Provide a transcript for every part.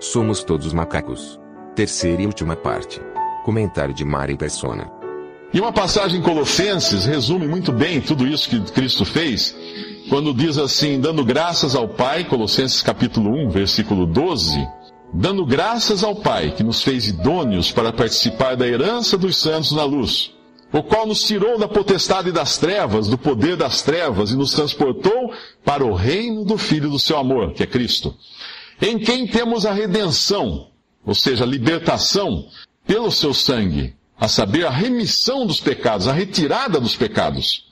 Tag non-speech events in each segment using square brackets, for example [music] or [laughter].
Somos todos macacos. Terceira e última parte. Comentário de Mari Persona. E uma passagem em Colossenses resume muito bem tudo isso que Cristo fez, quando diz assim: dando graças ao Pai, Colossenses capítulo 1, versículo 12, dando graças ao Pai, que nos fez idôneos para participar da herança dos santos na luz, o qual nos tirou da potestade das trevas, do poder das trevas, e nos transportou para o reino do Filho do seu amor, que é Cristo, em quem temos a redenção, ou seja, a libertação, pelo seu sangue, a saber, a remissão dos pecados, a retirada dos pecados,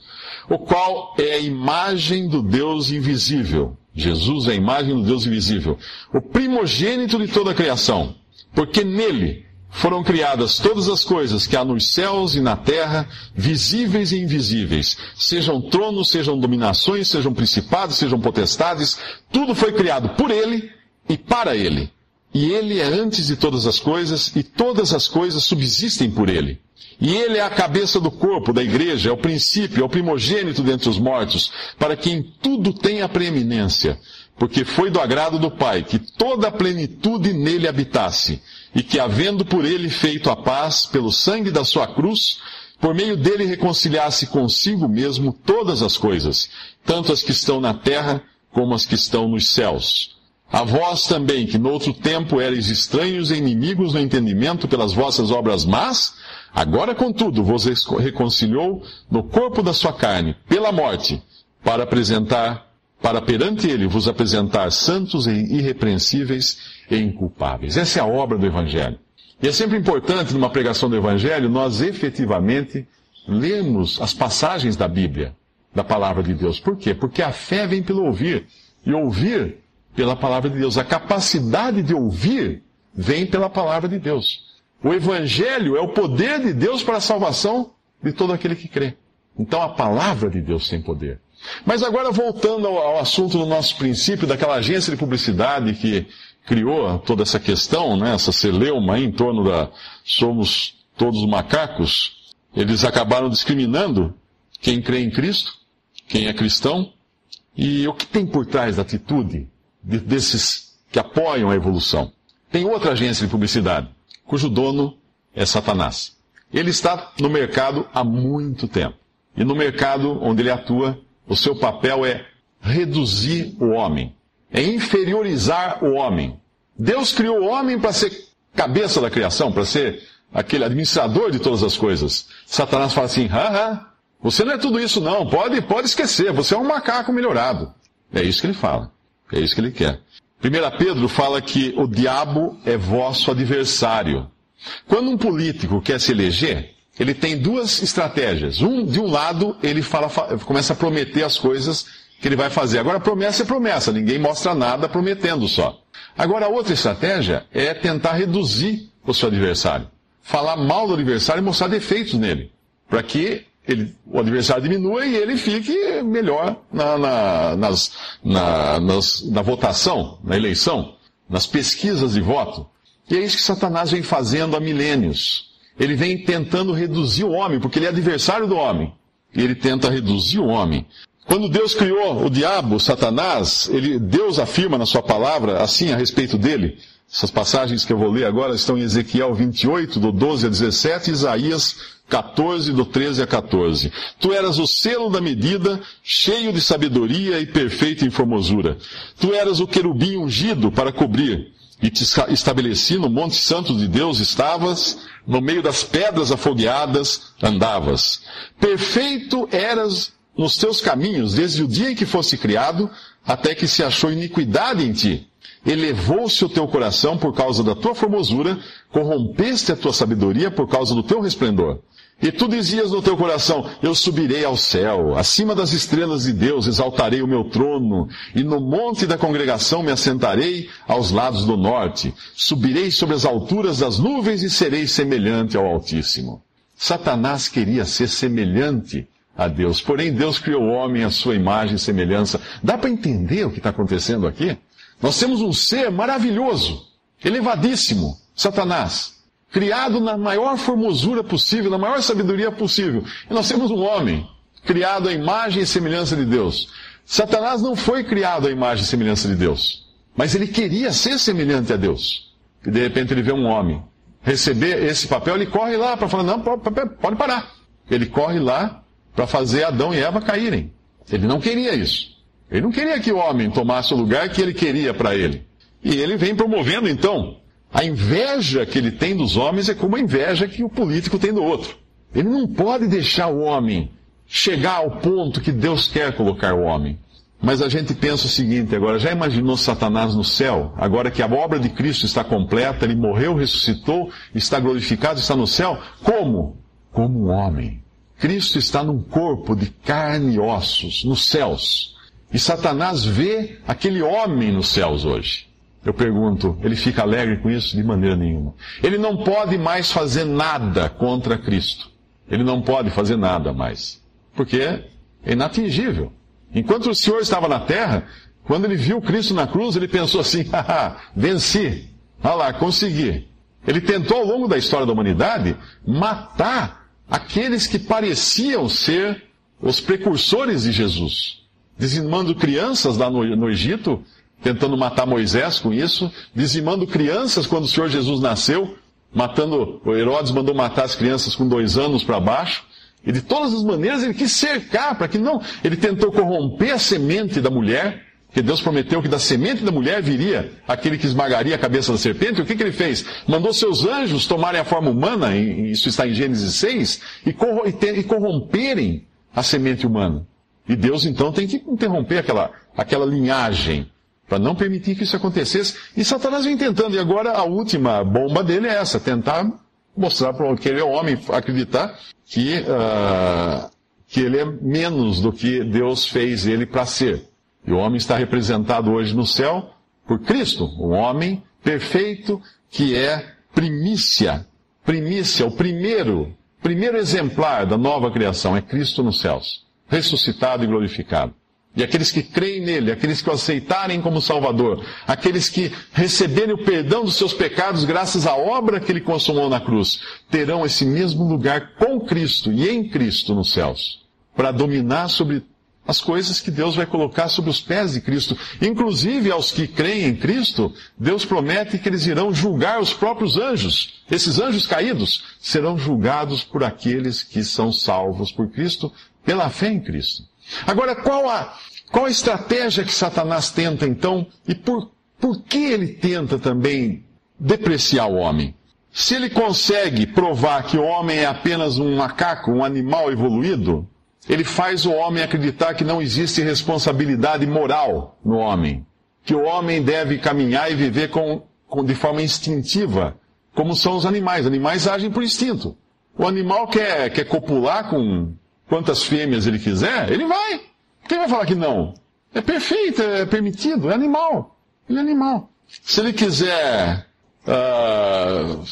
o qual é a imagem do Deus invisível. Jesus é a imagem do Deus invisível, o primogênito de toda a criação, porque nele foram criadas todas as coisas que há nos céus e na terra, visíveis e invisíveis, sejam tronos, sejam dominações, sejam principados, sejam potestades, tudo foi criado por ele e para ele. E ele é antes de todas as coisas, e todas as coisas subsistem por ele. E ele é a cabeça do corpo, da igreja, é o princípio, é o primogênito dentre os mortos, para que em tudo tenha preeminência, porque foi do agrado do Pai que toda a plenitude nele habitasse, e que, havendo por ele feito a paz pelo sangue da sua cruz, por meio dele reconciliasse consigo mesmo todas as coisas, tanto as que estão na terra como as que estão nos céus. A vós também, que noutro tempo erais estranhos e inimigos no entendimento pelas vossas obras más, agora contudo vos reconciliou no corpo da sua carne, pela morte, para apresentar, para perante ele vos apresentar santos e irrepreensíveis e inculpáveis. Essa é a obra do Evangelho. E é sempre importante, numa pregação do Evangelho, nós efetivamente lermos as passagens da Bíblia, da palavra de Deus. Por quê? Porque a fé vem pelo ouvir. E ouvir pela palavra de Deus. A capacidade de ouvir vem pela palavra de Deus. O Evangelho é o poder de Deus para a salvação de todo aquele que crê. Então a palavra de Deus tem poder. Mas agora voltando ao, assunto do nosso princípio, daquela agência de publicidade que criou toda essa questão, né, essa celeuma em torno da somos todos macacos, eles acabaram discriminando quem crê em Cristo, quem é cristão, e o que tem por trás da atitude desses que apoiam a evolução. Tem outra agência de publicidade, cujo dono é Satanás. Ele está no mercado há muito tempo. E no mercado onde ele atua, o seu papel é reduzir o homem, é inferiorizar o homem. Deus criou o homem para ser cabeça da criação, para ser aquele administrador de todas as coisas. Satanás fala assim: haha, você não é tudo isso não, pode, pode esquecer, você é um macaco melhorado. É isso que ele fala. É isso que ele quer. 1 Pedro fala que o diabo é vosso adversário. Quando um político quer se eleger, ele tem duas estratégias. Um, de um lado, ele fala, começa a prometer as coisas que ele vai fazer. Agora, promessa é promessa, ninguém mostra nada prometendo só. Agora, a outra estratégia é tentar reduzir o seu adversário. Falar mal do adversário e mostrar defeitos nele. Para que ele, o adversário diminua e ele fique melhor na, na, nas, na, nas, na votação, na eleição, nas pesquisas de voto. E é isso que Satanás vem fazendo há milênios. Ele vem tentando reduzir o homem, porque ele é adversário do homem. E ele tenta reduzir o homem. Quando Deus criou o diabo, Satanás, ele, Deus afirma na sua palavra assim a respeito dele. Essas passagens que eu vou ler agora estão em Ezequiel 28, do 12 a 17, Isaías 14, do 13 a 14. Tu eras o selo da medida, cheio de sabedoria e perfeito em formosura. Tu eras o querubim ungido para cobrir, e te estabeleci no monte santo de Deus estavas, no meio das pedras afogueadas andavas. Perfeito eras nos teus caminhos, desde o dia em que fosse criado, até que se achou iniquidade em ti. Elevou-se o teu coração por causa da tua formosura, corrompeste a tua sabedoria por causa do teu resplendor. E tu dizias no teu coração: Eu subirei ao céu, acima das estrelas de Deus exaltarei o meu trono, e no monte da congregação me assentarei aos lados do norte. Subirei sobre as alturas das nuvens e serei semelhante ao Altíssimo. Satanás queria ser semelhante a Deus, porém Deus criou o homem à sua imagem e semelhança. Dá para entender o que está acontecendo aqui? Nós temos um ser maravilhoso, elevadíssimo, Satanás criado na maior formosura possível, na maior sabedoria possível. E nós temos um homem criado à imagem e semelhança de Deus. Satanás não foi criado à imagem e semelhança de Deus, mas ele queria ser semelhante a Deus. E de repente ele vê um homem receber esse papel, ele corre lá para falar: não, pode parar. Ele corre lá para fazer Adão e Eva caírem. Ele não queria isso. Ele não queria que o homem tomasse o lugar que ele queria para ele. E ele vem promovendo então a inveja que ele tem dos homens é como a inveja que o político tem do outro. Ele não pode deixar o homem chegar ao ponto que Deus quer colocar o homem. Mas a gente pensa o seguinte agora, já imaginou Satanás no céu? Agora que a obra de Cristo está completa, ele morreu, ressuscitou, está glorificado, está no céu? Como? Como um homem. Cristo está num corpo de carne e ossos, nos céus. E Satanás vê aquele homem nos céus hoje. Eu pergunto, ele fica alegre com isso? De maneira nenhuma. Ele não pode mais fazer nada contra Cristo. Ele não pode fazer nada mais. Porque é inatingível. Enquanto o Senhor estava na terra, quando ele viu Cristo na cruz, ele pensou assim: [laughs] haha, venci. Olha lá, consegui. Ele tentou ao longo da história da humanidade matar aqueles que pareciam ser os precursores de Jesus. Dizimando crianças lá no, no Egito, tentando matar Moisés com isso, dizimando crianças quando o Senhor Jesus nasceu, matando, Herodes mandou matar as crianças com dois anos para baixo, e de todas as maneiras ele quis cercar, para que não, ele tentou corromper a semente da mulher, que Deus prometeu que da semente da mulher viria aquele que esmagaria a cabeça da serpente. O que, que ele fez? Mandou seus anjos tomarem a forma humana, isso está em Gênesis 6, e corromperem a semente humana. E Deus então tem que interromper aquela, aquela linhagem para não permitir que isso acontecesse. E Satanás vem tentando, e agora a última bomba dele é essa, tentar mostrar para aquele homem acreditar que, uh, que ele é menos do que Deus fez ele para ser. E o homem está representado hoje no céu por Cristo, um homem perfeito que é primícia, primícia, o primeiro, primeiro exemplar da nova criação é Cristo nos céus, ressuscitado e glorificado. E aqueles que creem nele, aqueles que o aceitarem como Salvador, aqueles que receberem o perdão dos seus pecados graças à obra que ele consumou na cruz, terão esse mesmo lugar com Cristo e em Cristo nos céus, para dominar sobre as coisas que Deus vai colocar sobre os pés de Cristo. Inclusive aos que creem em Cristo, Deus promete que eles irão julgar os próprios anjos. Esses anjos caídos serão julgados por aqueles que são salvos por Cristo, pela fé em Cristo. Agora, qual a, qual a estratégia que Satanás tenta então e por, por que ele tenta também depreciar o homem? Se ele consegue provar que o homem é apenas um macaco, um animal evoluído, ele faz o homem acreditar que não existe responsabilidade moral no homem, que o homem deve caminhar e viver com, com, de forma instintiva, como são os animais. Animais agem por instinto. O animal quer, quer copular com quantas fêmeas ele quiser, ele vai. Quem vai falar que não? É perfeito, é permitido, é animal. Ele é animal. Se ele quiser uh,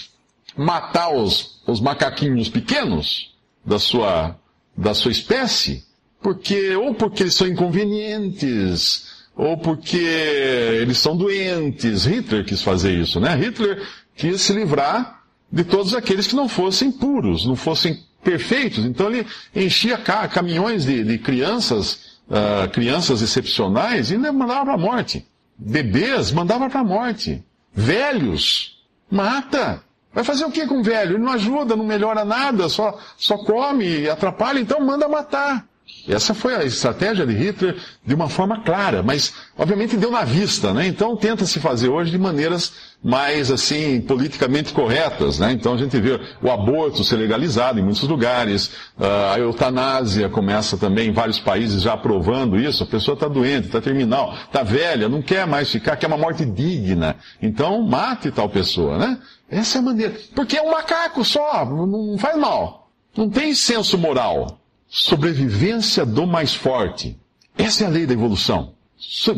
matar os, os macaquinhos pequenos da sua, da sua espécie, porque, ou porque eles são inconvenientes, ou porque eles são doentes. Hitler quis fazer isso, né? Hitler quis se livrar de todos aqueles que não fossem puros, não fossem perfeitos. Então ele enchia caminhões de, de crianças, uh, crianças excepcionais e mandava para a morte. Bebês mandava para a morte. Velhos, mata. Vai fazer o que com o velho? Ele não ajuda, não melhora nada, só, só come atrapalha, então manda matar. Essa foi a estratégia de Hitler de uma forma clara, mas obviamente deu na vista, né? Então tenta se fazer hoje de maneiras mais assim politicamente corretas, né? Então a gente vê o aborto ser legalizado em muitos lugares, ah, a eutanásia começa também em vários países já aprovando isso. A pessoa está doente, está terminal, está velha, não quer mais ficar, quer uma morte digna. Então mate tal pessoa, né? Essa é a maneira. Porque é um macaco só, não faz mal. Não tem senso moral. Sobrevivência do mais forte. Essa é a lei da evolução.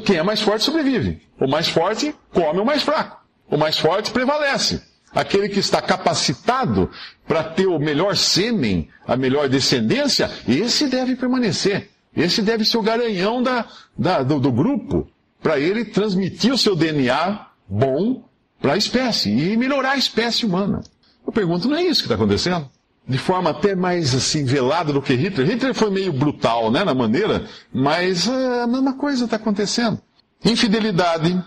Quem é mais forte sobrevive. O mais forte come o mais fraco. O mais forte prevalece. Aquele que está capacitado para ter o melhor sêmen, a melhor descendência, esse deve permanecer. Esse deve ser o garanhão da, da, do, do grupo, para ele transmitir o seu DNA bom para a espécie e melhorar a espécie humana. Eu pergunto, não é isso que está acontecendo? De forma até mais assim velada do que Hitler. Hitler foi meio brutal, né, na maneira, mas é, a mesma coisa está acontecendo. Infidelidade,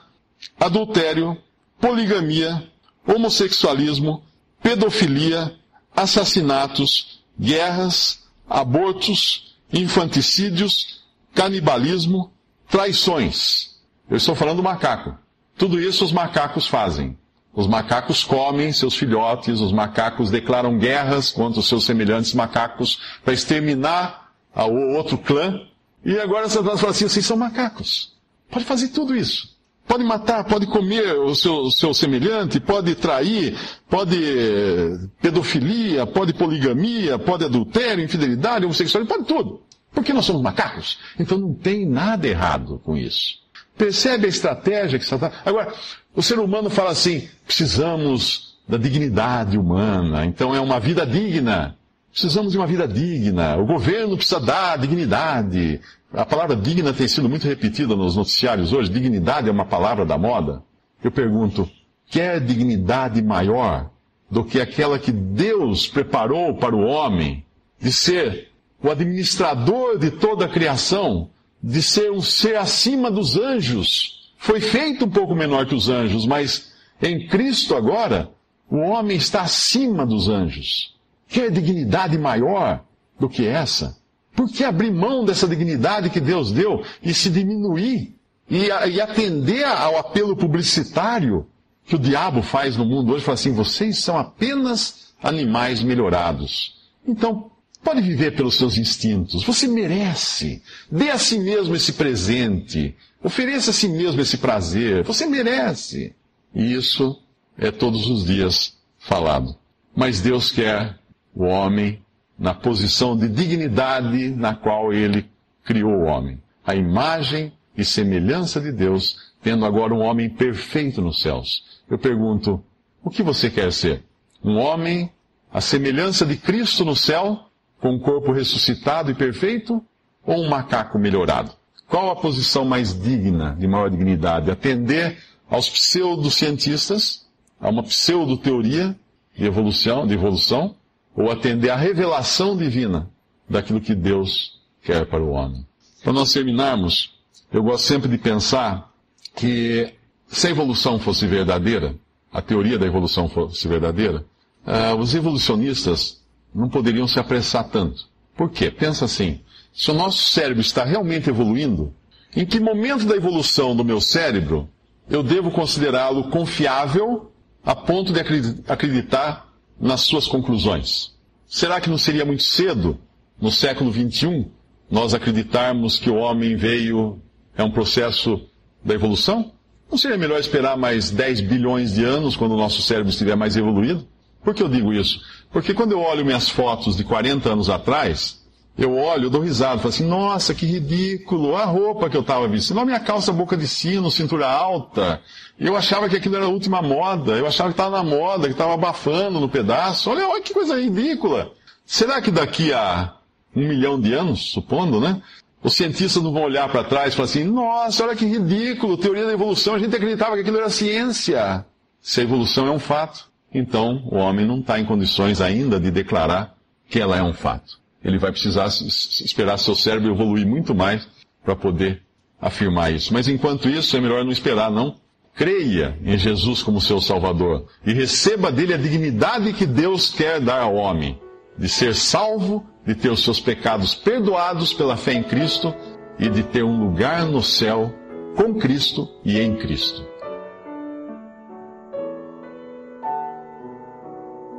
adultério, poligamia, homossexualismo, pedofilia, assassinatos, guerras, abortos, infanticídios, canibalismo, traições. Eu estou falando do macaco. Tudo isso os macacos fazem. Os macacos comem seus filhotes, os macacos declaram guerras contra os seus semelhantes macacos para exterminar o outro clã. E agora Satanás fala assim: vocês são macacos. Pode fazer tudo isso. Pode matar, pode comer o seu, o seu semelhante, pode trair, pode eh, pedofilia, pode poligamia, pode adultério, infidelidade, homossexualidade, pode tudo. Porque nós somos macacos. Então não tem nada errado com isso. Percebe a estratégia que Satanás. Agora, o ser humano fala assim: precisamos da dignidade humana, então é uma vida digna. Precisamos de uma vida digna. O governo precisa dar dignidade. A palavra digna tem sido muito repetida nos noticiários hoje. Dignidade é uma palavra da moda. Eu pergunto, quer dignidade maior do que aquela que Deus preparou para o homem de ser o administrador de toda a criação, de ser um ser acima dos anjos? Foi feito um pouco menor que os anjos, mas em Cristo agora, o homem está acima dos anjos. Quer dignidade maior do que essa? Por que abrir mão dessa dignidade que Deus deu e se diminuir? E, e atender ao apelo publicitário que o diabo faz no mundo hoje? Fala assim: vocês são apenas animais melhorados. Então, pode viver pelos seus instintos. Você merece. Dê a si mesmo esse presente. Ofereça a si mesmo esse prazer. Você merece. E isso é todos os dias falado. Mas Deus quer o homem na posição de dignidade na qual ele criou o homem. A imagem e semelhança de Deus, tendo agora um homem perfeito nos céus. Eu pergunto, o que você quer ser? Um homem à semelhança de Cristo no céu, com um corpo ressuscitado e perfeito, ou um macaco melhorado? Qual a posição mais digna, de maior dignidade? Atender aos pseudocientistas, a uma pseudo-teoria de evolução, de evolução, ou atender à revelação divina daquilo que Deus quer para o homem. Para nós terminarmos, eu gosto sempre de pensar que se a evolução fosse verdadeira, a teoria da evolução fosse verdadeira, uh, os evolucionistas não poderiam se apressar tanto. Por quê? Pensa assim: se o nosso cérebro está realmente evoluindo, em que momento da evolução do meu cérebro eu devo considerá-lo confiável a ponto de acreditar nas suas conclusões. Será que não seria muito cedo, no século XXI, nós acreditarmos que o homem veio, é um processo da evolução? Não seria melhor esperar mais 10 bilhões de anos, quando o nosso cérebro estiver mais evoluído? Por que eu digo isso? Porque quando eu olho minhas fotos de 40 anos atrás, eu olho, dou risada, falo assim, nossa, que ridículo, a roupa que eu estava vestindo, a minha calça boca de sino, cintura alta. Eu achava que aquilo era a última moda, eu achava que estava na moda, que estava abafando no pedaço. Olha, olha que coisa ridícula. Será que daqui a um milhão de anos, supondo, né? Os cientistas não vão olhar para trás e falar assim, nossa, olha que ridículo, teoria da evolução, a gente acreditava que aquilo era ciência. Se a evolução é um fato, então o homem não está em condições ainda de declarar que ela é um fato ele vai precisar esperar seu cérebro evoluir muito mais para poder afirmar isso. Mas enquanto isso, é melhor não esperar, não. Creia em Jesus como seu Salvador e receba dele a dignidade que Deus quer dar ao homem, de ser salvo, de ter os seus pecados perdoados pela fé em Cristo e de ter um lugar no céu com Cristo e em Cristo.